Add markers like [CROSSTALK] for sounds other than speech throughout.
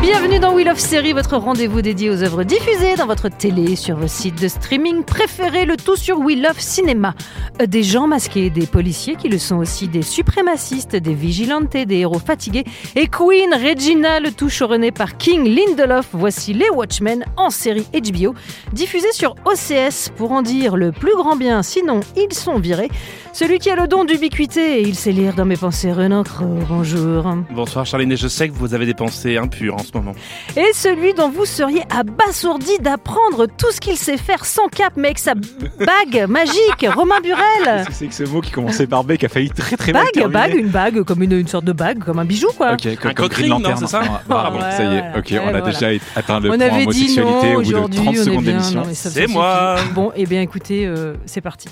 Bienvenue dans Wheel of Série, votre rendez-vous dédié aux œuvres diffusées dans votre télé, sur vos sites de streaming préférés, le tout sur Wheel of Cinéma. Des gens masqués, des policiers qui le sont aussi, des suprémacistes, des vigilantes, des héros fatigués et Queen Regina, le tout choronné par King Lindelof. Voici les Watchmen en série HBO, diffusée sur OCS pour en dire le plus grand bien, sinon ils sont virés. Celui qui a le don d'ubiquité, et il sait lire dans mes pensées, Renan Crowe, bonjour. Bonsoir Charline, et je sais que vous avez des pensées impures en ce moment. Et celui dont vous seriez abasourdi d'apprendre tout ce qu'il sait faire sans cap, mais avec sa bague magique, [LAUGHS] Romain Burel. C'est que ce mot qui commençait par B qui a failli très très mal Bague, terminer bague, une bague, comme une, une sorte de bague, comme un bijou, quoi. Ok, comme, Un comme coq Green ring, non, c'est ça Ah, Bravo, Ouais, ça y est. Ok, Et on a voilà. déjà atteint le on point avait dit homosexualité non au bout de aujourd'hui, 30 on est secondes bien. d'émission. C'est moi. Bon, eh bien écoutez, euh, c'est parti.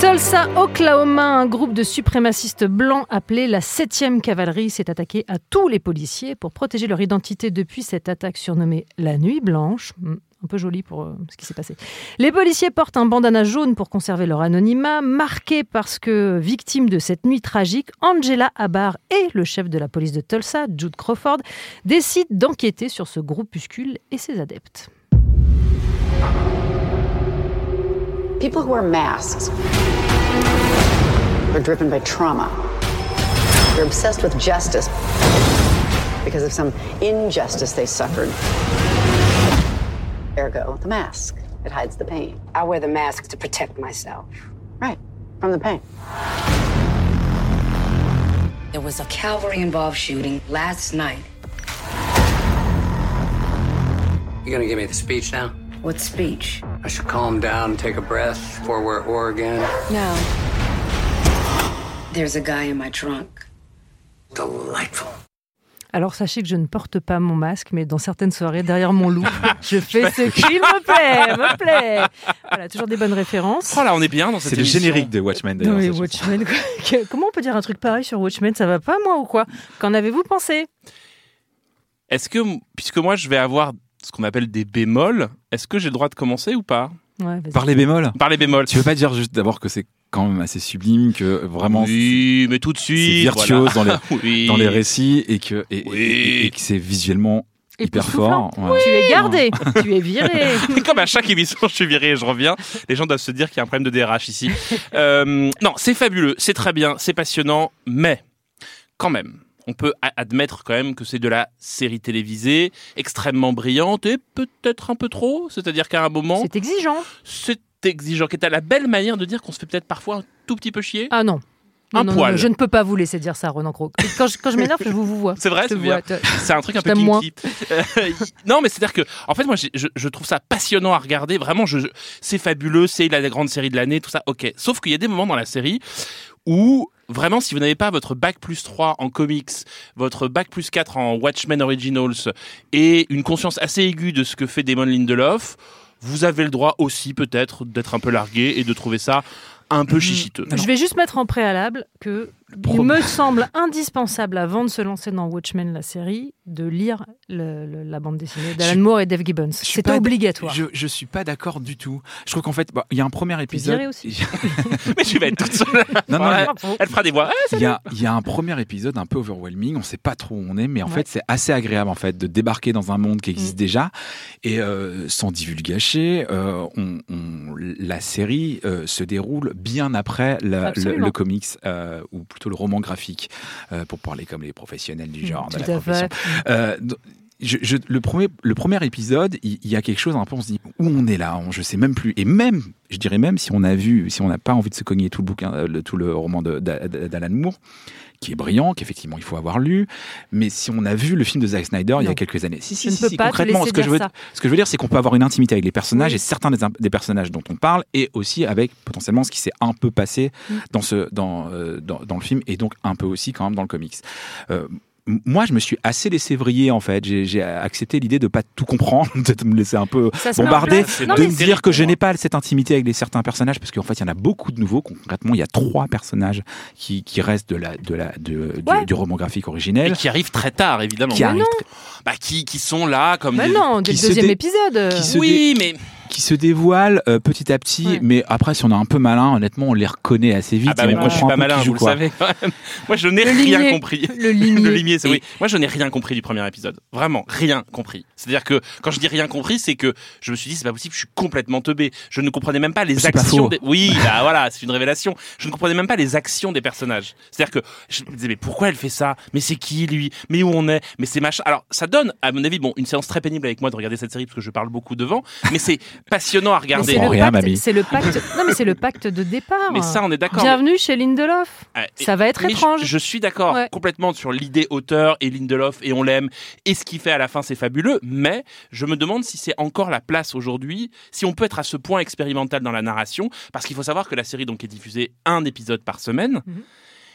Tulsa, Oklahoma, un groupe de suprémacistes blancs appelé la 7e cavalerie s'est attaqué à tous les policiers pour protéger leur identité depuis cette attaque surnommée la Nuit Blanche. Hmm, Un peu joli pour euh, ce qui s'est passé. Les policiers portent un bandana jaune pour conserver leur anonymat, marqué parce que, victime de cette nuit tragique, Angela Abar et le chef de la police de Tulsa, Jude Crawford, décident d'enquêter sur ce groupuscule et ses adeptes. People who wear masks are driven by trauma. They're obsessed with justice because of some injustice they suffered. Ergo, the mask. It hides the pain. I wear the mask to protect myself. Right, from the pain. There was a cavalry involved shooting last night. You gonna give me the speech now? What speech? I should calm down, take a breath before we're at war again. No. There's a guy in my trunk. Delightful. Alors sachez que je ne porte pas mon masque, mais dans certaines soirées, derrière mon loup, [LAUGHS] je fais ce qu'il me plaît, me plaît. Voilà, toujours des bonnes références. Oh là, on est bien dans cette C'est le générique de Watchmen Non, d'ailleurs. mais. Watchmen, quoi. Comment on peut dire un truc pareil sur Watchmen? Ça va pas, moi, ou quoi? Qu'en avez-vous pensé? Est-ce que, puisque moi je vais avoir ce qu'on appelle des bémols, est-ce que j'ai le droit de commencer ou pas Ouais. Par les bémols Par les bémols. Tu veux pas dire juste d'abord que c'est quand même assez sublime, que vraiment Oui, mais tout de c'est suite. virtuose voilà. dans, les, [LAUGHS] Oui. dans les récits et que, et, et- Oui. et- et que c'est visuellement hyper fort. ouais. Tu es gardé, tu es viré. [LAUGHS] Comme à chaque émission, je suis viré et je reviens. Les gens doivent se dire qu'il y a un problème de DRH ici. Euh, non, c'est fabuleux, c'est très bien, c'est passionnant, mais quand même, on peut admettre quand même que c'est de la série télévisée extrêmement brillante et peut-être un peu trop. C'est-à-dire qu'à un moment, C'est exigeant. c'est exigeant, qui est à la belle manière de dire qu'on se fait peut-être parfois un tout petit peu chier. Ah non. Non, Un non, poil. non, je ne peux pas vous laisser dire ça, Ronan Croc. [LAUGHS] Quand je, quand je m'énerve, je vous, vous vois. C'est vrai, c'est un truc un peu kinky. Euh, [LAUGHS] non, mais c'est-à-dire que, en fait, moi, je, je trouve ça passionnant à regarder. Vraiment, je, je- c'est fabuleux, c'est la grande série de l'année, tout ça. Ok. Sauf qu'il y a des moments dans la série où, vraiment, si vous n'avez pas votre bac plus 3 en comics, votre bac plus 4 en Watchmen Originals et une conscience assez aiguë de ce que fait Damon Lindelof, vous avez le droit aussi, peut-être, d'être un peu largué et de trouver ça un peu chichiteux. Je vais juste mettre en préalable que il me [LAUGHS] semble indispensable avant de se lancer dans Watchmen la série de lire le- le- la bande dessinée d'Alan Je- Moore et Dave Gibbons. Je C'est obligatoire. Je, je suis pas d'accord du tout. Je trouve qu'en fait, bah, il y a un premier épisode. viré aussi. [LAUGHS] Mais tu vas être toute seule. [LAUGHS] non, non, Elle fera des voix. Ah, il y, a, il y a un premier épisode un peu overwhelming. On sait pas trop où on est, mais en Ouais. fait, c'est assez agréable en fait de débarquer dans un monde qui existe déjà et euh, sans divulgacher. euh, on, on- la série euh, se déroule bien après la- le, le comics euh, ou plutôt le roman graphique, euh, pour parler comme les professionnels du genre de Tout la à profession. fait. Euh, d- je, je- le premier, le premier épisode, il, il y a quelque chose un peu, on se dit où on est là, on, je sais même plus. Et même, je dirais même si on a vu, si on n'a pas envie de se cogner tout le bouquin, euh, le, tout le roman d'Alan Moore, qui est brillant, qu'effectivement il faut avoir lu, mais si on a vu le film de Zack Snyder il y a quelques années, si, si, si, concrètement, ce que je veux, ça. ce que je veux dire, c'est qu'on peut avoir une intimité avec les personnages Oui. et certains des, des personnages dont on parle, et aussi avec potentiellement ce qui s'est un peu passé Mm. dans ce dans, euh, dans dans le film et donc un peu aussi quand même dans le comics. Euh, moi, je me suis assez laissé vriller en fait. J'ai j'ai accepté l'idée de pas tout comprendre, [LAUGHS] de me laisser un peu bombarder, Non, de me dire que je n'ai pas cette intimité avec les certains personnages parce qu'en fait, il y en a beaucoup de nouveaux. Concrètement, il y a trois personnages qui, qui restent de la de la de, du- Ouais. du, roman graphique Et originel. qui arrivent très tard, évidemment. Qui Mais arrivent non. très- Bah, qui, qui sont là comme Mais des... non, dès le deuxième dé- épisode. qui Oui, mais qui se dévoilent euh, petit à petit, Ouais. mais après, si on est un peu malin, honnêtement, on les reconnaît assez vite. ah bah, et mais on moi je suis pas un peu malin, vous le savez. [LAUGHS] moi je n'ai rien limier. compris. Le limier. [LAUGHS] Le limier, oui. Moi, je n'ai rien compris du premier épisode. Vraiment, rien compris. C'est-à-dire que quand je dis rien compris, c'est que je me suis dit c'est pas possible, je suis complètement teubé. Je ne comprenais même pas les pas actions. faux. Des... Oui, bah [LAUGHS] voilà, c'est une révélation. Je ne comprenais même pas les actions des personnages. C'est-à-dire que je me disais mais pourquoi elle fait ça? Mais c'est qui lui? Mais où on est? Mais c'est machin. Alors ça donne, à mon avis, bon, une séance très pénible avec moi de regarder cette série parce que je parle beaucoup devant, mais c'est passionnant à regarder. c'est le, rien, pacte- le pacte. Non, mais c'est le pacte de départ. Mais ça, on est d'accord. Bienvenue chez Lindelof. Ah, Ça va être je- étrange. Je, suis d'accord Ouais. complètement sur l'idée auteur et Lindelof et on l'aime et ce qu'il fait à la fin c'est fabuleux, mais je me demande si c'est encore la place aujourd'hui, si on peut être à ce point expérimental dans la narration, parce qu'il faut savoir que la série donc est diffusée un épisode par semaine. Mhm.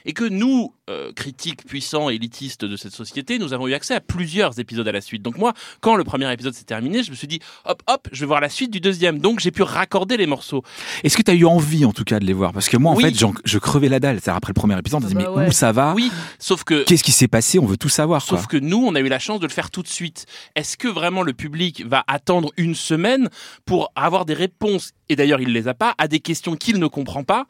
Et que nous, euh, critiques puissants et élitistes de cette société, nous avons eu accès à plusieurs épisodes à la suite. Donc moi, quand le premier épisode s'est terminé, je me suis dit, hop, hop, je vais voir la suite du deuxième. Donc j'ai pu raccorder les morceaux. Est-ce que tu as eu envie, en tout cas, de les voir? Parce que moi, en Oui. fait, j'en- je crevais la dalle. C'est-à-dire, après le premier épisode, on se dit, Bah mais ouais. où ça va? Oui, sauf que Qu'est-ce qui s'est passé? On veut tout savoir. Sauf quoi. que nous, on a eu la chance de le faire tout de suite. Est-ce que vraiment le public va attendre une semaine pour avoir des réponses, et d'ailleurs il les a pas, à des questions qu'il ne comprend pas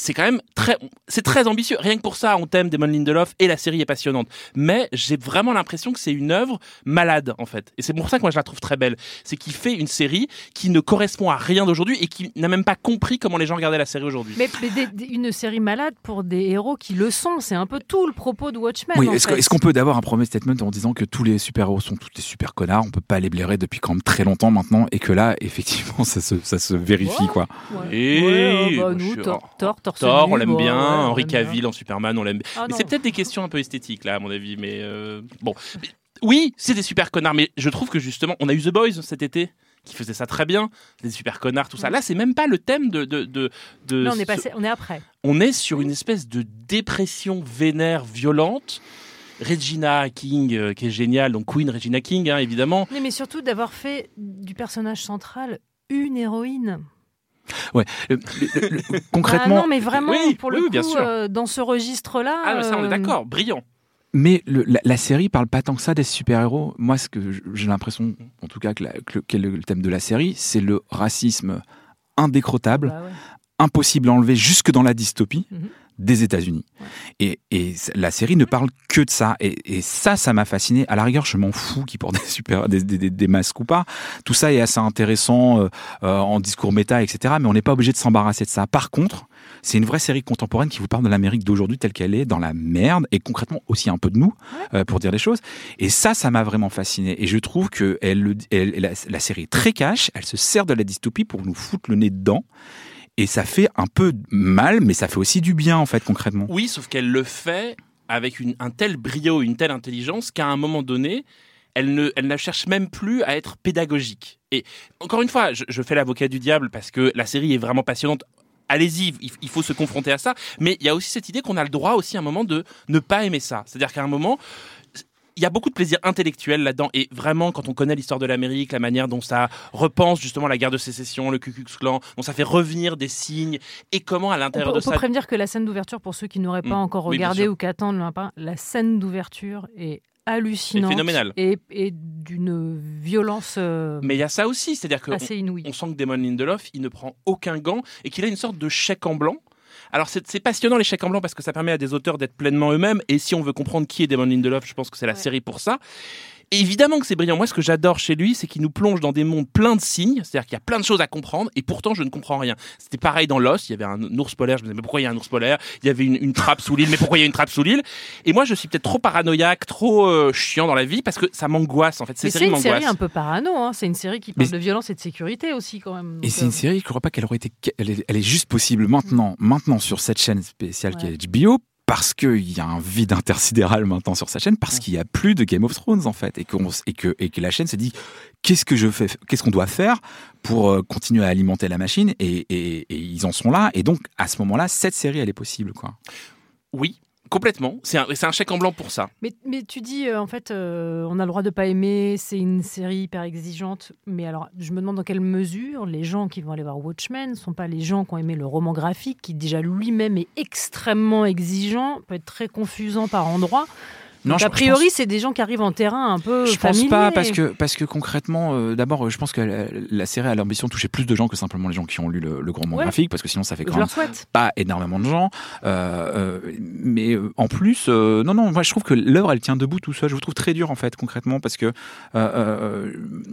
c'est quand même très, c'est très ambitieux. Rien que pour ça, on t'aime Damon Lindelof et la série est passionnante. Mais j'ai vraiment l'impression que c'est une œuvre malade, en fait. Et c'est pour ça que moi je la trouve très belle. C'est qu'il fait une série qui ne correspond à rien d'aujourd'hui et qui n'a même pas compris comment les gens regardaient la série aujourd'hui. Mais, mais des- des- une série malade pour des héros qui le sont, c'est un peu tout le propos de Watchmen. Oui, est-ce qu'on peut d'abord un premier statement en disant que tous les super-héros sont tous des super connards? On peut pas les blairer depuis quand même très longtemps maintenant et que là, [LAUGHS] effectivement, ça se, ça se vérifie, quoi. Ouais. Et Ouais, bah, nous, je- Thor, Thor, torse Thor, nu, on l'aime bon, bien. ouais, Henri. Cavill en Superman, on l'aime. Ah mais non. c'est peut-être des questions un peu esthétiques là, à mon avis. Mais euh, bon, oui, c'est des super connards. Mais je trouve que justement, on a eu The Boys cet été qui faisait ça très bien, des super connards, tout ça. Là, c'est même pas le thème de de de. de Là, on est, ce- passé, on est après. on est sur une espèce de dépression vénère, violente. Regina King, euh, qui est géniale, donc Queen Regina King, hein, évidemment. Mais, mais surtout d'avoir fait du personnage central une héroïne. Ouais. Le- le- le- [LAUGHS] concrètement, Ah non, mais vraiment, Oui, pour oui, le oui, coup, bien sûr. euh, dans ce registre-là. Ah, mais ça, on est euh, d'accord, brillant. Mais le- la, la série parle pas tant que ça des super-héros. Moi, ce que j'ai l'impression, en tout cas, que, la- que le, quel est le thème de la série, c'est le racisme indécrottable, bah ouais. impossible à enlever jusque dans la dystopie Mhm. Des États-Unis. Et, et la série ne parle que de ça. Et, et ça, ça m'a fasciné. À la rigueur, je m'en fous qui portent [LAUGHS] des super, des, des- des- masques ou pas. Tout ça est assez intéressant euh, euh, en discours méta, etc. Mais on n'est pas obligé de s'embarrasser de ça. Par contre, c'est une vraie série contemporaine qui vous parle de l'Amérique d'aujourd'hui telle qu'elle est, dans la merde, et concrètement aussi un peu de nous, euh, pour dire les choses. Et ça, ça m'a vraiment fasciné. Et je trouve que elle, le- elle- la, la série est très cash, elle se sert de la dystopie pour nous foutre le nez dedans. Et ça fait un peu mal, mais ça fait aussi du bien, en fait, concrètement. Oui, sauf qu'elle le fait avec un tel brio, une telle intelligence qu'à un moment donné, elle ne, elle ne cherche même plus à être pédagogique. Et encore une fois, je, je fais l'avocat du diable parce que la série est vraiment passionnante. Allez-y, il faut se confronter à ça. Mais il y a aussi cette idée qu'on a le droit aussi à un moment de ne pas aimer ça. C'est-à-dire qu'à un moment, il y a beaucoup de plaisir intellectuel là-dedans. Et vraiment, quand on connaît l'histoire de l'Amérique, la manière dont ça repense justement la guerre de sécession, le Ku Klux Klan, dont ça fait revenir des signes, et comment à On peut, l'intérieur on de peut ça... prévenir que la scène d'ouverture, pour ceux qui n'auraient pas Mm. encore Oui, regardé sûr. ou qui attendent, le pas, la scène d'ouverture est hallucinante. Phénoménal. Et, et d'une violence euh, Mais il y a ça aussi, c'est-à-dire que on sent que Damon Lindelof, il ne prend aucun gant et qu'il a une sorte de chèque en blanc. Alors c'est passionnant les chèques en blanc parce que ça permet à des auteurs d'être pleinement eux-mêmes et si on veut comprendre qui est Damon Lindelof, je pense que c'est la Ouais. série pour ça. Et évidemment que c'est brillant. Moi, ce que j'adore chez lui, c'est qu'il nous plonge dans des mondes pleins de signes. C'est-à-dire qu'il y a plein de choses à comprendre, et pourtant, je ne comprends rien. C'était pareil dans Lost. Il y avait un ours polaire. Je me disais, mais pourquoi il y a un ours polaire? Il y avait une, une trappe sous l'île. Mais pourquoi il y a une trappe sous l'île? Et moi, je suis peut-être trop paranoïaque, trop euh, chiant dans la vie, parce que ça m'angoisse. En fait, c'est une série un peu parano, hein. c'est une série qui parle Mais- de violence et de sécurité aussi quand même. Et c'est une euh, série, je crois pas qu'elle aurait été, elle est, elle est juste possible maintenant, maintenant sur cette chaîne spéciale qui est HBO, parce qu'il y a un vide intersidéral maintenant sur sa chaîne, parce qu'il y a plus de Game of Thrones en fait, et, que, et que la chaîne se dit, qu'est-ce que je fais, qu'est-ce qu'on doit faire pour euh, continuer à alimenter la machine, et, et, et ils en sont là, et donc à ce moment-là, cette série elle est possible quoi. Oui, complètement. C'est un, un chèque en blanc pour ça. Mais, mais tu dis, euh, en fait, euh, on a le droit de pas aimer, c'est une série hyper exigeante. Mais alors, je me demande dans quelle mesure les gens qui vont aller voir Watchmen ne sont pas les gens qui ont aimé le roman graphique, qui déjà lui-même est extrêmement exigeant, peut être très confusant par endroits. Non, Donc, je- a priori, pense- c'est des gens qui arrivent en terrain un peu Je pense familier. pas parce que parce que concrètement, euh, d'abord, je pense que la, la série a l'ambition de toucher plus de gens que simplement les gens qui ont lu le, le roman Ouais. graphique, parce que sinon ça fait Je quand même pas énormément de gens. Euh, euh, mais en plus, euh, non, non, moi je trouve que l'œuvre elle tient debout tout seul. Je vous trouve très dur en fait, concrètement, parce que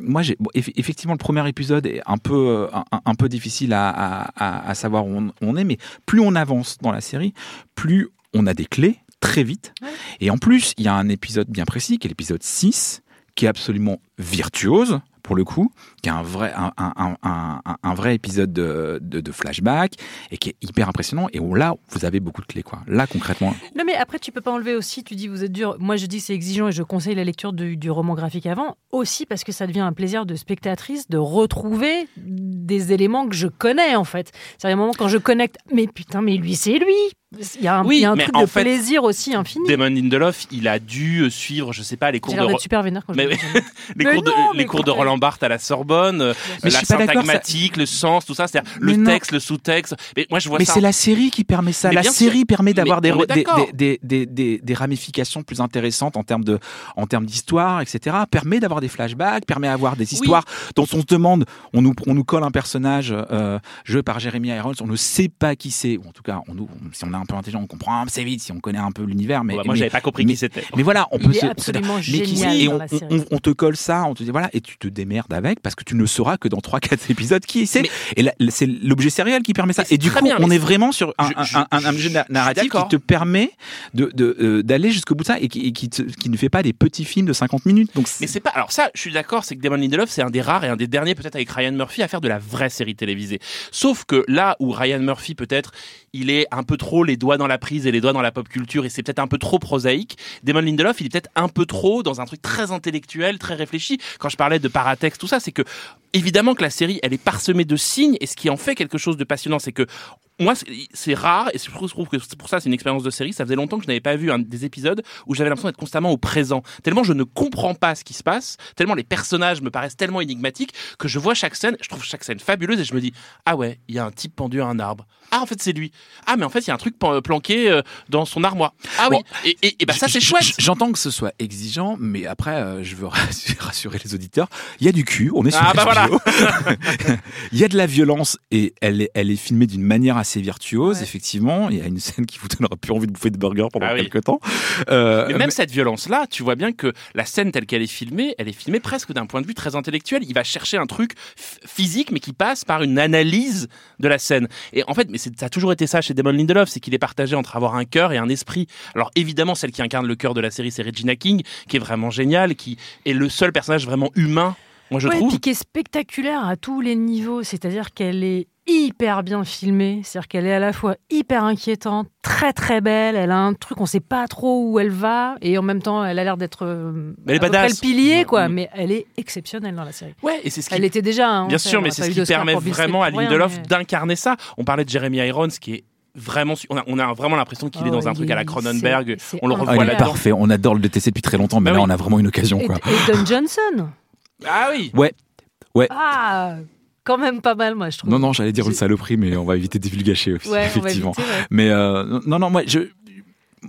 moi j'ai bon, eff- effectivement le premier épisode est un peu un, un peu difficile à, à, à- à savoir où on, on est, mais plus on avance dans la série, plus on a des clés très vite. Et en plus, il y a un épisode bien précis, qui est l'épisode 6, qui est absolument virtuose, pour le coup, qui est un vrai, un, un, un, un, un vrai épisode de, de, de flashback, et qui est hyper impressionnant, et où là, vous avez beaucoup de clés, quoi. Là, concrètement, Non, mais après, tu peux pas enlever aussi, tu dis vous êtes dur. Moi, je dis c'est exigeant et je conseille la lecture du, du roman graphique avant, aussi parce que ça devient un plaisir de spectatrice de retrouver des éléments que je connais, en fait. C'est un moment quand je connecte, mais putain, mais lui, c'est lui. Il y a un, Oui, y a un truc de fait, plaisir aussi infini. Damon Lindelof, il a dû suivre, je sais pas, les cours de Ro- super vénère quand je Mais [LAUGHS] les Mais cours de, non, mais les cours de quand- Roland Barthes à la Sorbonne, euh, Mais je la suis pas d'accord, ça- syntagmatique, le sens, tout ça, c'est-à-dire le non. texte, le sous-texte. Mais moi, je vois Mais ça. c'est la série qui permet ça. Mais la série sûr. permet d'avoir des, on est des, d'accord. des, des, des, des ramifications plus intéressantes en termes de, en termes d'histoire, etc. Permet d'avoir des flashbacks, permet d'avoir des histoires dont on se demande, on nous, on nous colle un personnage euh, joué par Jeremy Irons, on ne sait pas qui c'est, ou en tout cas, on nous, si on est un peu intelligent, on comprend assez vite si on connaît un peu l'univers. Mais Bon, bah, moi, mais- j'avais pas compris mais- qui c'était. Mais voilà, on Il peut est se, absolument mais qui- génial et on, te colle ça, on te dit voilà, et tu te démerdes avec parce que tu ne sauras que dans 3-4 épisodes qui c'est. Et là, c'est l'objet sériel qui permet ça. Et du coup, bien, on est vraiment sur un, je- je- un, un, un je- objet narratif qui te permet de, de, euh, d'aller jusqu'au bout de ça et qui, et qui, te- qui ne fait pas des petits films de 50 minutes. Donc, Mais c'est pas. Alors ça, je suis d'accord, c'est que Damon Lindelof, c'est un des rares et un des derniers, peut-être avec Ryan Murphy, à faire de la vraie série télévisée. Sauf que là où Ryan Murphy, peut-être, il est un peu trop les doigts dans la prise et les doigts dans la pop culture et c'est peut-être un peu trop prosaïque. Damon Lindelof, il est peut-être un peu trop dans un truc très intellectuel, très réfléchi. Quand je parlais de paratexte, tout ça, c'est que évidemment que la série, elle est parsemée de signes et ce qui en fait quelque chose de passionnant, c'est que moi, c'est- rare, et je trouve que c'est pour ça c'est une expérience de série. Ça faisait longtemps que je n'avais pas vu un, des épisodes où j'avais l'impression d'être constamment au présent. Tellement je ne comprends pas ce qui se passe, tellement les personnages me paraissent tellement énigmatiques que je vois chaque scène, je trouve chaque scène fabuleuse et je me dis ah ouais, il y a un type pendu à un arbre. Ah en fait c'est lui. Ah mais en fait il y a un truc planqué euh, dans son armoire. Ah oui. Et, et, et bah ça c'est chouette. J'entends que ce soit exigeant, mais après, euh, je veux [LAUGHS] rassurer, les auditeurs. Il y a du cul, on est sur Ah, bah HBO. [LAUGHS] [LAUGHS] Il y a de la violence et elle est, elle est filmée d'une manière assez virtuose, Ouais. effectivement. Il y a une scène qui vous donnera plus envie de bouffer de burger pendant Ah oui. quelques temps. Euh, Mais même cette violence-là, tu vois bien que la scène telle qu'elle est filmée, elle est filmée presque d'un point de vue très intellectuel. Il va chercher un truc physique, mais qui passe par une analyse de la scène. Et en fait, mais c'est- ça a toujours été ça chez Damon Lindelof, c'est qu'il est partagé entre avoir un cœur et un esprit. Alors évidemment, celle qui incarne le cœur de la série, c'est Regina King, qui est vraiment géniale, qui est le seul personnage vraiment humain. Moi, je Ouais, trouve. puis qui est spectaculaire à tous les niveaux, c'est-à-dire qu'elle est hyper bien filmée, c'est-à-dire qu'elle est à la fois hyper inquiétante, très très belle, elle a un truc, on sait pas trop où elle va, et en même temps, elle a l'air d'être le pilier, quoi, Mm. mais elle est exceptionnelle dans la série. Ouais, et c'est ce qui Elle était déjà. hein, Bien sûr, mais c'est ce qui permet vraiment à Lindelof mais- d'incarner ça. On parlait de Jeremy Irons, qui est vraiment, on a, on a vraiment l'impression qu'il est Oh, dans un il truc à la Cronenberg. On le revoit Ah, il est parfait. On adore le détester depuis très longtemps, mais Bah là, oui. on a vraiment une occasion, Et, quoi. et Don Johnson Ah oui. Ouais. Ah Quand même pas mal, moi, je trouve. Non, non, j'allais dire une saloperie, mais on va éviter de divulgacher [LAUGHS] aussi, Ouais, effectivement. éviter, ouais. Mais euh, non, non, moi, je,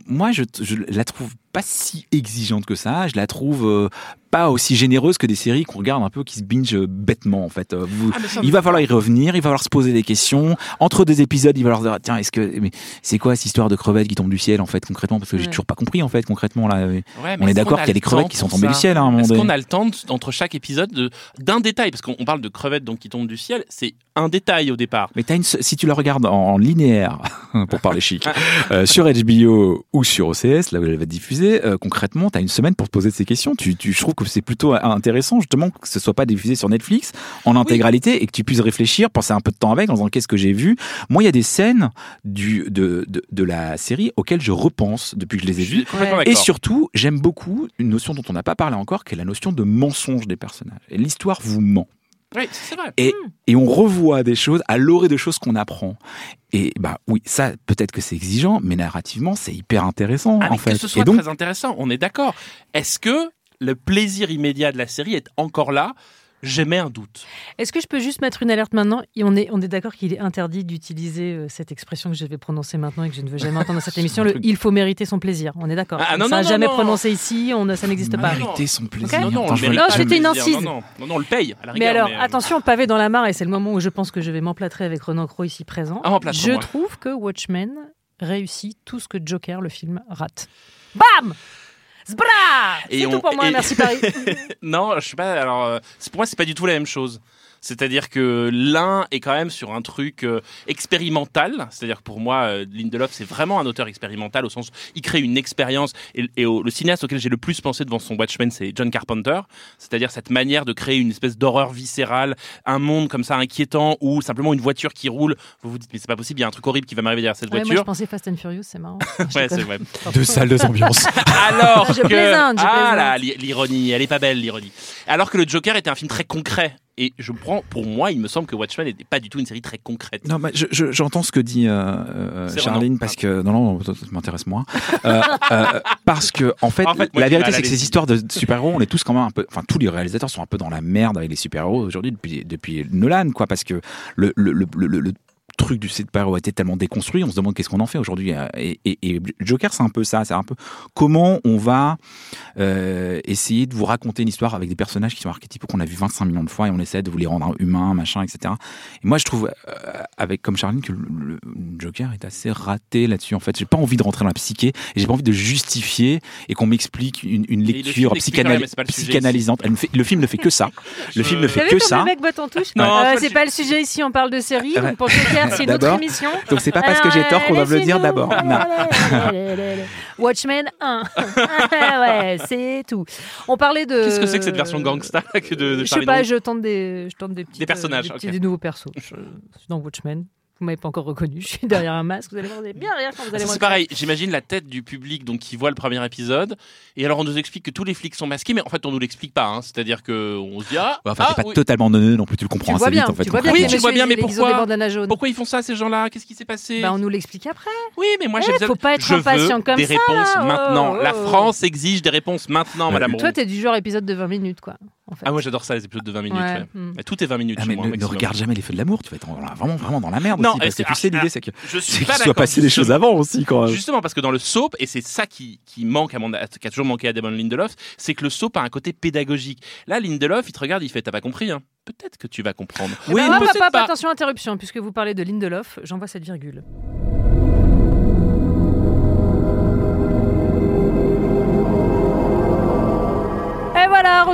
moi, je, je la trouve pas si exigeante que ça. Je la trouve euh, pas aussi généreuse que des séries qu'on regarde un peu qui se binge euh, bêtement en fait. Euh, vous- Ah, il va falloir y revenir, il va falloir se poser des questions. Entre deux épisodes, il va falloir dire tiens, est-ce que mais c'est quoi cette histoire de crevettes qui tombent du ciel en fait concrètement? Parce que j'ai toujours pas compris en fait concrètement là. Ouais, On est d'accord qu'il y a des crevettes qui sont tombées du ciel moment Est-ce qu'on a le temps entre chaque épisode de- d'un détail? Parce qu'on on parle de crevettes donc qui tombent du ciel, c'est un détail au départ. Mais une, si tu la regardes en linéaire, [LAUGHS] pour parler chic, [LAUGHS] euh, sur HBO ou sur OCS, là où elle va être euh, concrètement, t'as une semaine pour te poser ces questions. Tu, tu, je trouve que c'est plutôt intéressant, justement, que ce soit pas diffusé sur Netflix en intégralité et que tu puisses réfléchir, passer un peu de temps avec, en disant qu'est-ce que j'ai vu? Moi, il y a des scènes du, de, de, de la série auxquelles je repense depuis que je les ai vues. Et surtout, j'aime beaucoup une notion dont on n'a pas parlé encore, qui est la notion de mensonge des personnages. Et l'histoire vous ment. Oui, c'est vrai. Et, et on revoit des choses à l'orée de choses qu'on apprend. Et bah oui, ça peut-être que c'est exigeant, mais narrativement c'est hyper intéressant Ah, en fait. que ce soit et donc très intéressant, on est d'accord. Est-ce que le plaisir immédiat de la série est encore là J'émets un doute. Est-ce que je peux juste mettre une alerte maintenant? Et on est, on est d'accord qu'il est interdit d'utiliser euh, cette expression que je vais prononcer maintenant et que je ne veux jamais entendre dans cette [LAUGHS] émission. Le il faut mériter son plaisir. On est d'accord. Ah, non, ça non, n'a non, jamais non. prononcé ici. On, ça n'existe pas. non. mériter son plaisir. Ok. Non, non, Non, c'était une incise. Non, non, non, non, on le paye. À la Mais alors, euh, attention, pavé dans la mare, et c'est le moment où je pense que je vais m'emplâtrer avec Renan Cro ici présent. Ah, je trouve que Watchmen réussit tout ce que Joker, le film, rate. Bam Zbra C'est on- tout pour moi, et- merci Paris. [LAUGHS] Non, je sais pas. Alors, euh, pour moi, c'est pas du tout la même chose. C'est-à-dire que l'un est quand même sur un truc euh, expérimental. C'est-à-dire que pour moi, euh, Lindelof, c'est vraiment un auteur expérimental au sens, il crée une expérience. Et, et au- le cinéaste auquel j'ai le plus pensé devant son Watchmen, c'est John Carpenter. C'est-à-dire cette manière de créer une espèce d'horreur viscérale, un monde comme ça inquiétant ou simplement une voiture qui roule. Vous vous dites, mais c'est pas possible, il y a un truc horrible qui va m'arriver derrière cette Ouais, moi, je voiture. pensais Fast and Furious, c'est marrant. [LAUGHS] Ouais, c'est vrai. Deux salles, deux ambiances. [LAUGHS] Alors Je que plaisante, je ah plaisante. là, l'i- l'ironie, elle est pas belle l'ironie. Alors que le Joker était un film très concret. Et je prends, pour moi, il me semble que Watchmen n'était pas du tout une série très concrète. Non, mais je- je- j'entends ce que dit euh, euh, Charline parce que non, non, ça, m'intéresse moins. Euh, euh, parce que en fait, En fait, moi, la vérité c'est que ces histoires de super-héros, on est tous quand même un peu, enfin tous les réalisateurs sont un peu dans la merde avec les super-héros aujourd'hui depuis depuis Nolan, quoi, parce que le, le- le truc du super-héros a été tellement déconstruit, on se demande qu'est-ce qu'on en fait aujourd'hui. Et, et, et Joker, c'est un peu ça, c'est un peu comment on va euh, essayer de vous raconter une histoire avec des personnages qui sont archétypaux qu'on a vu 25 millions de fois et on essaie de vous les rendre humains, machin, etc. Et moi, je trouve, euh, avec comme Charline, que le, le Joker est assez raté là-dessus. En fait, j'ai pas envie de rentrer dans la psyché et j'ai pas envie de justifier et qu'on m'explique une, une lecture psychanal- rien, le psychanalysante. Elle fait- le film ne fait que ça. [LAUGHS] Le film ne fait que ça. le mec botte en touche Non, Euh, c'est pas le sujet ici, on parle de série. Ouais. Pour Joker, c'est une autre D'abord. émission. Donc c'est pas parce que j'ai tort qu'on doit me le dire d'abord. Watchmen 1. [LAUGHS] ouais, c'est tout. On parlait de. Qu'est-ce que c'est que cette version gangsta que de, de Je sais pas, je tente des, je tente des petits, Des personnages, des, petits- ok. des nouveaux persos. Je, je suis dans Watchmen. Vous m'avez pas encore reconnu. [LAUGHS] Je suis derrière un masque. Vous allez voir, vous allez bien rire quand vous allez Ça, voir. C'est pareil, j'imagine la tête du public donc qui voit le premier épisode et alors on nous explique que tous les flics sont masqués mais en fait on nous l'explique pas hein. c'est-à-dire que on se dit ah, Enfin, ah, t'es pas oui. totalement neuneux non plus, tu le Tu comprends vois assez bien. vite en fait. tu vois bien Oui, tu vois bien, mais pourquoi pourquoi ils font ça ces gens-là? Qu'est-ce qui s'est passé? Bah, on nous l'explique après. Oui mais moi Eh, j'ai besoin faut pas être je veux impatient comme des ça, réponses là. maintenant Oh, la oh, oh. France exige des réponses maintenant madame Toi, t'es du genre épisode de 20 minutes, quoi. En fait. Ah moi j'adore ça les épisodes de 20 minutes Ouais, ouais. hmm. Mais tout est 20 minutes Ah, mais moi, ne, regarde jamais les feux de l'amour, tu vas être vraiment, vraiment dans la merde Non, aussi. Parce que sais, ah, l'idée, c'est que je suis c'est pas qu'il soit passé des choses avant aussi, quand même. Justement parce que dans le soap et c'est ça qui, qui manque à mon qui a toujours manqué à Damon Lindelof, c'est que le soap a un côté pédagogique. Là Lindelof, il te regarde, il fait t'as pas compris hein. Peut-être que tu vas comprendre. Eh ben, hop, peut-être hop, pas. attention, interruption, puisque vous parlez de Lindelof, j'envoie cette virgule.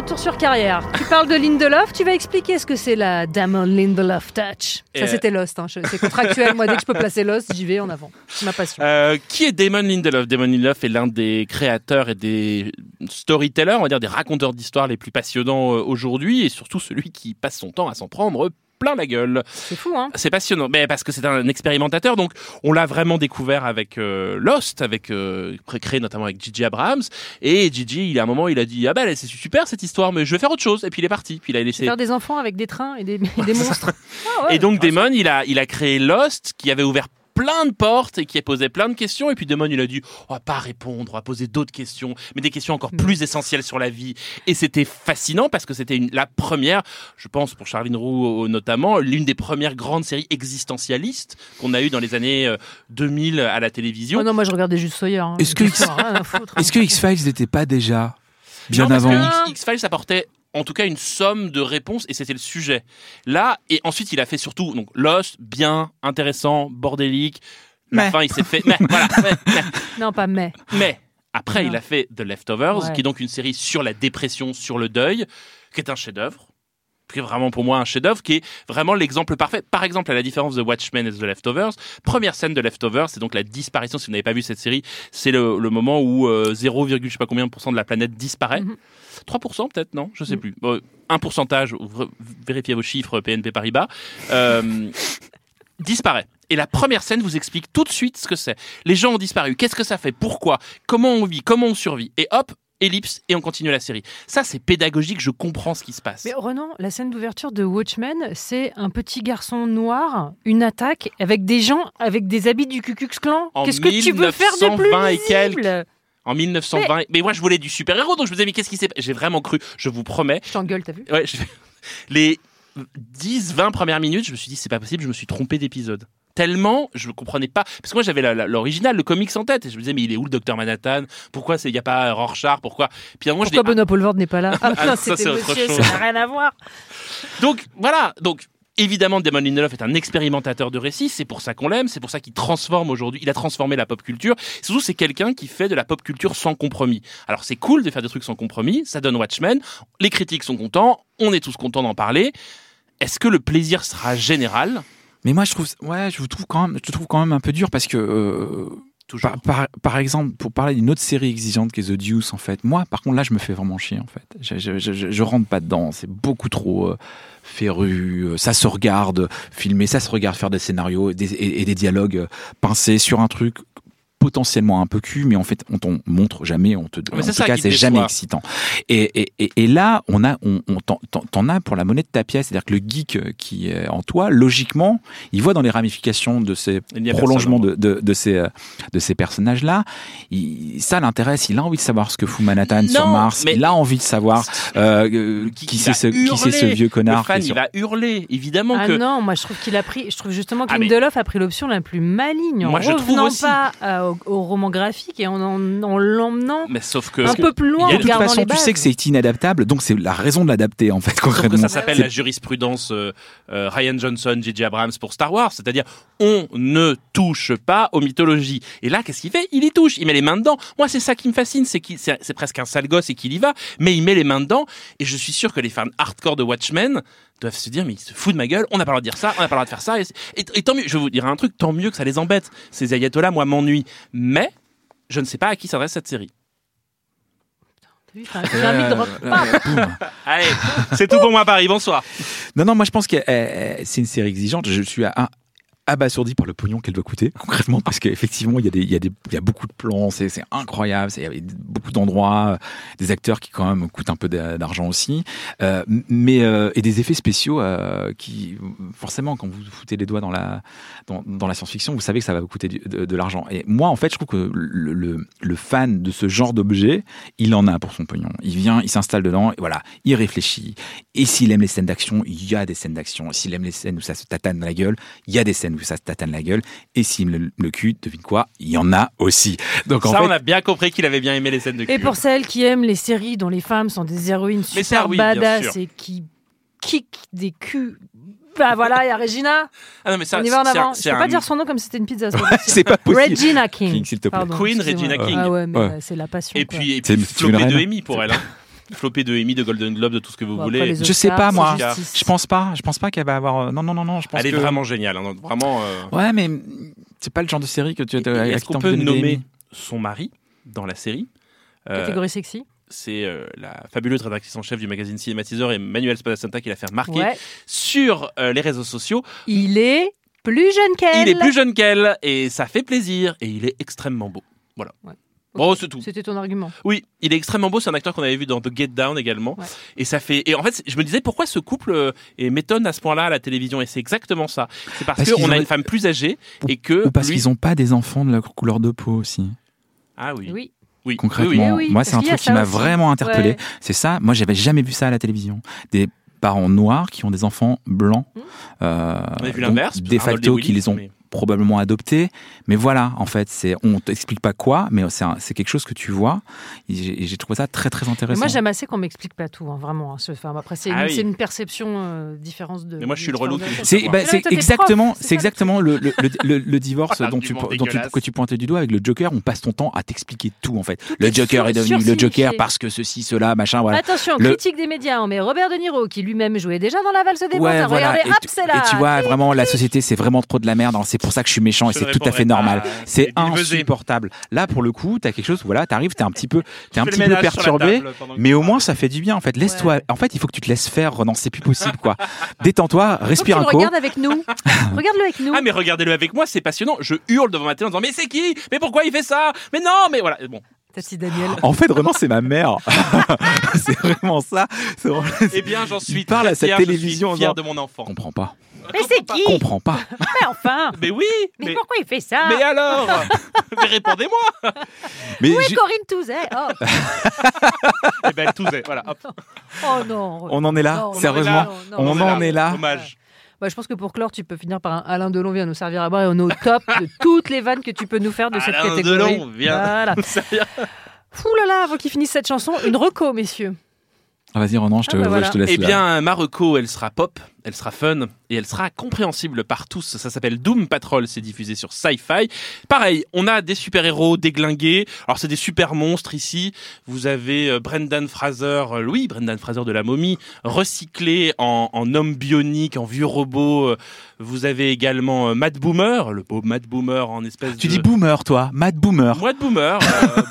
Retour sur carrière. Tu parles de Lindelof, tu vas expliquer ce que c'est la Damon Lindelof Touch. Ça, Euh. c'était Lost. hein. C'est contractuel. Moi, dès que je peux placer Lost, j'y vais en avant. C'est ma passion. Euh, qui est Damon Lindelof? Damon Lindelof est l'un des créateurs et des storytellers, on va dire des raconteurs d'histoires les plus passionnants euh, aujourd'hui et surtout celui qui passe son temps à s'en prendre plein la gueule. C'est fou, hein C'est passionnant, mais parce que c'est un expérimentateur, donc on l'a vraiment découvert avec euh, Lost, avec euh, créé notamment avec Gigi Abrams. Et Gigi, il a un moment, il a dit ah ben c'est super cette histoire, mais je vais faire autre chose. Et puis il est parti, puis il a laissé. Faire des enfants avec des trains et des, et des [LAUGHS] monstres. Ah ouais. Et donc Damon, il a, il a créé Lost, qui avait ouvert plein de portes et qui a posé plein de questions. Et puis Damon, il a dit on va pas répondre, on va poser d'autres questions, mais des questions encore plus essentielles sur la vie. Et c'était fascinant parce que c'était la première, je pense pour Charline Roux euh, notamment, l'une des premières grandes séries existentialistes qu'on a eues dans les années euh, 2000 à la télévision. Oh non, moi je regardais juste Sawyer. hein. Est-ce que foutre, hein. Est-ce que X-Files n'était pas déjà bien Non, avant que X- X-Files apportait en tout cas une somme de réponses et c'était le sujet. Là, et ensuite il a fait surtout donc Lost, bien, intéressant, bordélique. La Mais. fin, il s'est fait. Mais, voilà, mais, mais. [LAUGHS] Non, pas mais. Mais après, Non. il a fait The Leftovers, Ouais. qui est donc une série sur la dépression, sur le deuil, qui est un chef-d'œuvre. Qui est vraiment pour moi un chef-d'œuvre, qui est vraiment l'exemple parfait. Par exemple, à la différence de Watchmen et The Leftovers, première scène de Leftovers, c'est donc la disparition. Si vous n'avez pas vu cette série, c'est le, le moment où euh, 0, je sais pas combien pour cent de la planète disparaît. Mhm. 3% peut-être, non? Je sais Mhm. plus. Bon, un pourcentage, vérifiez vos chiffres PNP Paribas. Euh, [LAUGHS] disparaît. Et la première scène vous explique tout de suite ce que c'est. Les gens ont disparu. Qu'est-ce que ça fait? Pourquoi? Comment on vit? Comment on survit? Et hop, ellipse, et on continue la série. Ça, c'est pédagogique. Je comprends ce qui se passe. Mais Renan, la scène d'ouverture de Watchmen, c'est un petit garçon noir, une attaque avec des gens avec des habits du Ku Klux Klan. Qu'est-ce que tu veux faire de plus 1920 et visible En 1920. Mais... moi, je voulais du super-héros, donc je me disais, mais qu'est-ce qui s'est passé J'ai vraiment cru, je vous promets. Je t'engueule, t'as vu? Ouais, je- [LAUGHS] Les 10, 20 premières minutes, je me suis dit, c'est pas possible, je me suis trompé d'épisode. Tellement, je ne comprenais pas. Parce que moi, j'avais l'original, le comics en tête. Et je me disais, mais il est où le docteur Manhattan? Pourquoi il n'y a pas Rorschach? Pourquoi? Puis à un moment, je Pourquoi dis, Benoît Poulvord n'est pas là? [LAUGHS] Ah Ah, non, ça, c'était c'est autre monsieur, chose. ça n'a rien à voir. Donc voilà, donc évidemment Damon Lindelof est un expérimentateur de récits, c'est pour ça qu'on l'aime, c'est pour ça qu'il transforme aujourd'hui, il a transformé la pop culture. Surtout c'est quelqu'un qui fait de la pop culture sans compromis. Alors c'est cool de faire des trucs sans compromis, ça donne Watchmen, les critiques sont contents, on est tous contents d'en parler. Est-ce que le plaisir sera général? Mais moi, je trouve, ouais, je vous trouve quand même, je trouve quand même un peu dur parce que, euh, Par, exemple, pour parler d'une autre série exigeante qui est The Deuce, en fait, moi, par contre, là, je me fais vraiment chier, en fait. Je, rentre pas dedans. C'est beaucoup trop euh, féru. euh, Ça se regarde filmer, ça se regarde faire des scénarios et des, et- et des dialogues euh, pincés sur un truc potentiellement un peu cul, mais en fait, on t'en montre jamais, on te, Mais en c'est tout ça cas, c'est jamais excitant. Et, et, et, et là, on a, on, on t'en- as pour la monnaie de ta pièce, c'est-à-dire que le geek euh, qui est en toi, logiquement, il voit dans les ramifications de ces prolongements de, de, de ces, euh, de ces personnages-là, ça l'intéresse, il a envie de savoir ce que fout Manhattan sur Mars, mais- il a envie de savoir euh, euh, qui, c'est ce, qui c'est ce hurler. vieux connard. Le fan, sur- il va hurler, évidemment Ah que non, moi je trouve qu'il a pris. Je trouve justement que Ah, mais- Lindelof a pris l'option la plus maligne en Moi, je trouve aussi. pas euh, au, au roman graphique et en, en, en l'emmenant mais sauf que un peu plus loin de toute façon, les tu sais que c'est inadaptable, donc c'est la raison de l'adapter en fait Sauf que concrètement. ça s'appelle C'est- la jurisprudence euh, euh, Ryan Johnson, J.J. Abrams pour Star Wars, c'est-à-dire on ne touche pas aux mythologies. Et là, qu'est-ce qu'il fait? Il y touche, il met les mains dedans. Moi, c'est ça qui me fascine, c'est qu'il c'est presque un sale gosse et qu'il y va, mais il met les mains dedans. Et je suis sûr que les fans hardcore de Watchmen doivent se dire mais il se fout de ma gueule, on n'a pas le droit de dire ça, on n'a pas le droit de faire ça. Et, c'est- et- et tant mieux, je vais vous dire un truc, tant mieux que ça les embête. Ces ayatollahs, moi, m'ennuient. Mais je ne sais pas à qui s'adresse cette série. Euh, boum. [LAUGHS] Allez, c'est tout pour moi, Paris. Bonsoir. Non, non, moi je pense que euh, c'est une série exigeante. Je suis à un abasourdi par le pognon qu'elle doit coûter concrètement parce qu'effectivement il y a y y a beaucoup de plans c'est incroyable il y a beaucoup d'endroits euh, des acteurs qui quand même coûtent un peu d'a- d'argent aussi euh, mais euh, et des effets spéciaux qui forcément quand vous foutez les doigts dans la dans, dans la science-fiction vous savez que ça va vous coûter de, l'argent. Et moi en fait je trouve que le, le, fan de ce genre d'objet il en a pour son pognon. Il vient il s'installe dedans et voilà il réfléchit. Et s'il aime les scènes d'action il y a des scènes d'action. S'il aime les scènes où ça se tatane la gueule il y a des scènes où ça se tatane la gueule et s'il aime le, le cul devine quoi il y en a aussi donc en ça, fait on a bien compris qu'il avait bien aimé les scènes de cul. Et pour celles qui aiment les séries dont les femmes sont des héroïnes super ça, oui, badass et qui kick des culs. Bah voilà, il y a Regina. Ah non, mais ça, On y va en c'est un- avant. Je peux un- pas dire son nom comme si c'était une pizza. [LAUGHS] c'est pas possible. Regina King. King, s'il te plaît. Pardon, Queen. Regina King. Ah ouais, mais Ouais. c'est la passion. Et quoi. puis, et C'est- puis c'est une flopé de. Emmy pour elle. Hein. Flopé de Emmy, de Golden Globe, de tout ce que vous Bon, voulez. Je sais pas, moi. justice. je pense pas je pense pas qu'elle va avoir euh, non non non non je pense Elle est que- vraiment géniale. hein. Vraiment. euh, ouais mais c'est pas le genre de série que tu Est-ce qu'on peut nommer son mari dans la série? Euh, Catégorie sexy. C'est euh, la fabuleuse rédactrice en chef du magazine Cinématiseur, Emmanuel Spadasanta, qui l'a fait remarquer Ouais. sur euh, les réseaux sociaux. Il est plus jeune qu'elle. Il est plus jeune qu'elle et ça fait plaisir et il est extrêmement beau. Voilà. Ouais. Bon, c'est tout. C'était ton argument. Oui, il est extrêmement beau. C'est un acteur qu'on avait vu dans The Get Down également. Ouais. Et ça fait. Et en fait, je me disais pourquoi ce couple euh, est- m'étonne à ce point-là à la télévision? Et c'est exactement ça. C'est parce, Parce qu'on a ont- une femme plus âgée et que Ou parce lui- qu'ils n'ont pas des enfants de la couleur de peau aussi. Ah oui. Oui. Oui. Concrètement, Oui, oui. Oui, moi c'est un truc qui m'a vraiment interpellé. Ouais. C'est ça. Moi, j'avais jamais vu ça à la télévision. Des parents noirs qui ont des enfants blancs. Mmh. euh, On a vu l'inverse. De facto, qui les ont probablement adoptés. Mais voilà, en fait, c'est on t'explique pas quoi, mais c'est quelque chose que tu vois. Et j'ai trouvé ça très très Mais intéressant. moi, j'aime assez qu'on m'explique pas tout, hein, vraiment. hein, ce- enfin, après, c'est une, Ah oui. c'est une perception euh, différente de. Mais moi, je suis le relou C'est bah, exactement, c'est exactement le, le, le, le- le divorce [LAUGHS] Oh, dont tu, dont tu, que tu pointais du doigt avec le Joker. On passe ton temps à t'expliquer tout en fait. Tout le Joker sur- est devenu le. Joker parce que ceci, cela, machin. Voilà. Attention, Le- critique des médias, on met Robert De Niro, qui lui-même jouait déjà dans La Valse des Ouais, voilà. Regardez, hop, c'est là. et tu vois, vraiment, la société, c'est vraiment trop de la merde. C'est pour ça que je suis méchant et c'est tout à fait normal. C'est insupportable. Là, pour le coup, t'as quelque chose, voilà, t'arrives, t'es un petit peu, t'es un petit peu perturbé. Mais au moins, ça fait du bien, en fait. Laisse-toi, en fait, il faut que tu te laisses faire, Renan. C'est plus possible, quoi. Détends-toi, respire un le coup. regardes avec nous. [LAUGHS] Regarde-le avec nous. Ah mais regardez-le avec moi, c'est passionnant. Je hurle devant ma télé en disant mais c'est qui? Mais pourquoi il fait ça? Mais non, mais voilà. Bon. Tati Daniel. En fait, Renan, c'est ma mère. [LAUGHS] c'est vraiment ça. C'est vraiment- Eh bien, j'en suis Il parle à sa fier, je suis télévision en fier disant- de mon enfant. comprends pas. Mais c'est qui Comprends pas. [LAUGHS] Mais enfin Mais oui. Mais, Mais, pourquoi il fait ça mais alors [LAUGHS] Mais répondez-moi. Mais Où est Corinne Touzet oh. [LAUGHS] Eh ben tout est. Voilà. hop. oh non on en est là, Non, sérieusement. non, non, on en est là. Hommage. Bah, je pense que pour clore, tu peux finir par un Alain Delon vient nous servir à boire et on est au top de toutes les vannes que tu peux nous faire de cette Alain catégorie. Delon, viens. Voilà. Sérieux Ouh là là, avant qu'il finisse cette chanson, une reco, messieurs. Ah, Vas-y, Renan, je te, Ah, bah, voilà. je te laisse Eh là. bien, Marocco, elle sera pop, elle sera fun et elle sera compréhensible par tous. Ça s'appelle Doom Patrol, c'est diffusé sur Sci-Fi. Pareil, on a des super-héros déglingués. Alors, c'est des super monstres ici. Vous avez euh, Brendan Fraser, euh, oui, Brendan Fraser de la momie, recyclé en, en homme bionique, en vieux robot. Euh, Vous avez également Matt Boomer, le beau Matt Boomer en espèce Tu de... dis boomer, toi. Mad boomer. Moi de Boomer.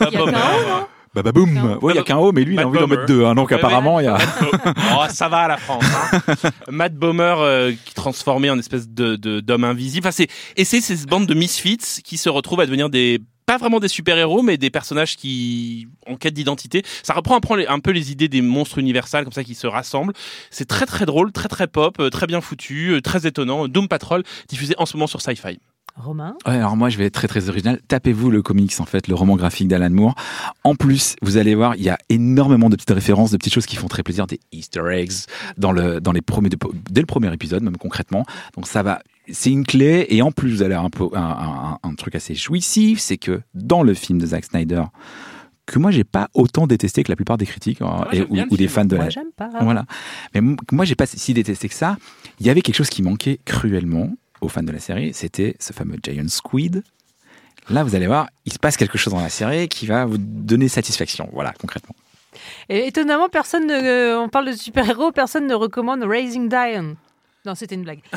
euh, [LAUGHS] Boomer. O, non Bah, bah, boum. Qu'un- Ouais, il y a qu'un O, mais lui, il a Matt envie d'en mettre deux. hein, donc, Ouais, apparemment, il y a. [LAUGHS] oh, ça va la France. Hein. Matt Bomer euh, qui transformé en espèce de de- d'homme invisible. Enfin, c'est et c'est ces bandes de misfits qui se retrouvent à devenir des pas vraiment des super-héros, mais des personnages qui en quête d'identité. Ça reprend un peu les- un peu les idées des monstres universels comme ça qui se rassemblent. C'est très très drôle, très très pop, euh, très bien foutu, euh, très étonnant. Doom Patrol diffusé en ce moment sur Sci-Fi. Romain Ouais, alors moi je vais être très très original. Tapez-vous le comics en fait, le roman graphique d'Alan Moore. En plus, vous allez voir, il y a énormément de petites références, de petites choses qui font très plaisir, des Easter eggs dans le dans les premiers dès le premier épisode même concrètement. Donc ça va, c'est une clé et en plus vous allez avoir un, peu- un, un- un truc assez jouissif, c'est que dans le film de Zack Snyder que moi j'ai pas autant détesté que la plupart des critiques hein, et- ou, des fans de Moi, la j'aime pas. voilà. Mais moi, j'ai pas si détesté que ça. Il y avait quelque chose qui manquait cruellement aux fans de la série. C'était ce fameux Giant Squid. Là, vous allez voir, il se passe quelque chose dans la série qui va vous donner satisfaction. Voilà, concrètement. Et étonnamment, personne ne, euh, on parle de super-héros, personne ne recommande Raising Diane. Non, c'était une blague. [LAUGHS]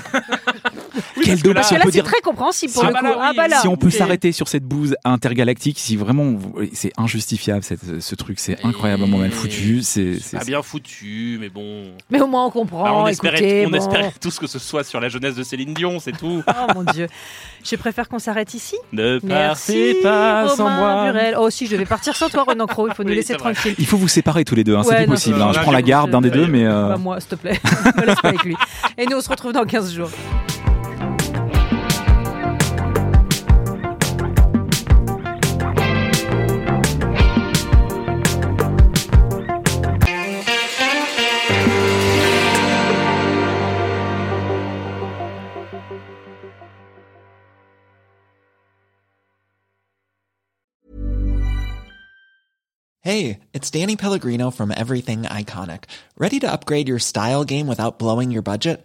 Quel dommage. Parce que là, c'est dire- très compréhensible pour Ah le bah coup. là, oui. Ah bah là. si on peut s'arrêter sur cette bouse intergalactique, si vraiment c'est injustifiable cette- ce truc, c'est incroyablement mal foutu. C'est Pas bien foutu, mais bon. Mais au moins, on comprend. Alors, on espérait, écoutez, on bon. espérait [LAUGHS] tous que ce soit sur la jeunesse de Céline Dion, c'est tout. [LAUGHS] Oh mon Dieu. Je préfère qu'on s'arrête ici. Ne Merci, partez pas sans moi. Burel. Oh si, je vais partir sans toi, Renan Cro. Il faut nous Oui, laisser tranquille. Il faut vous séparer tous les deux, hein, c'est Ouais, plus non, possible. c'est hein. vrai. Je prends la garde d'un des deux, mais euh, Bah, moi, s'il te plaît. Me laisse pas avec lui. On se retrouve dans 15 jours. Hey, it's Danny Pellegrino from Everything Iconic. Ready to upgrade your style game without blowing your budget?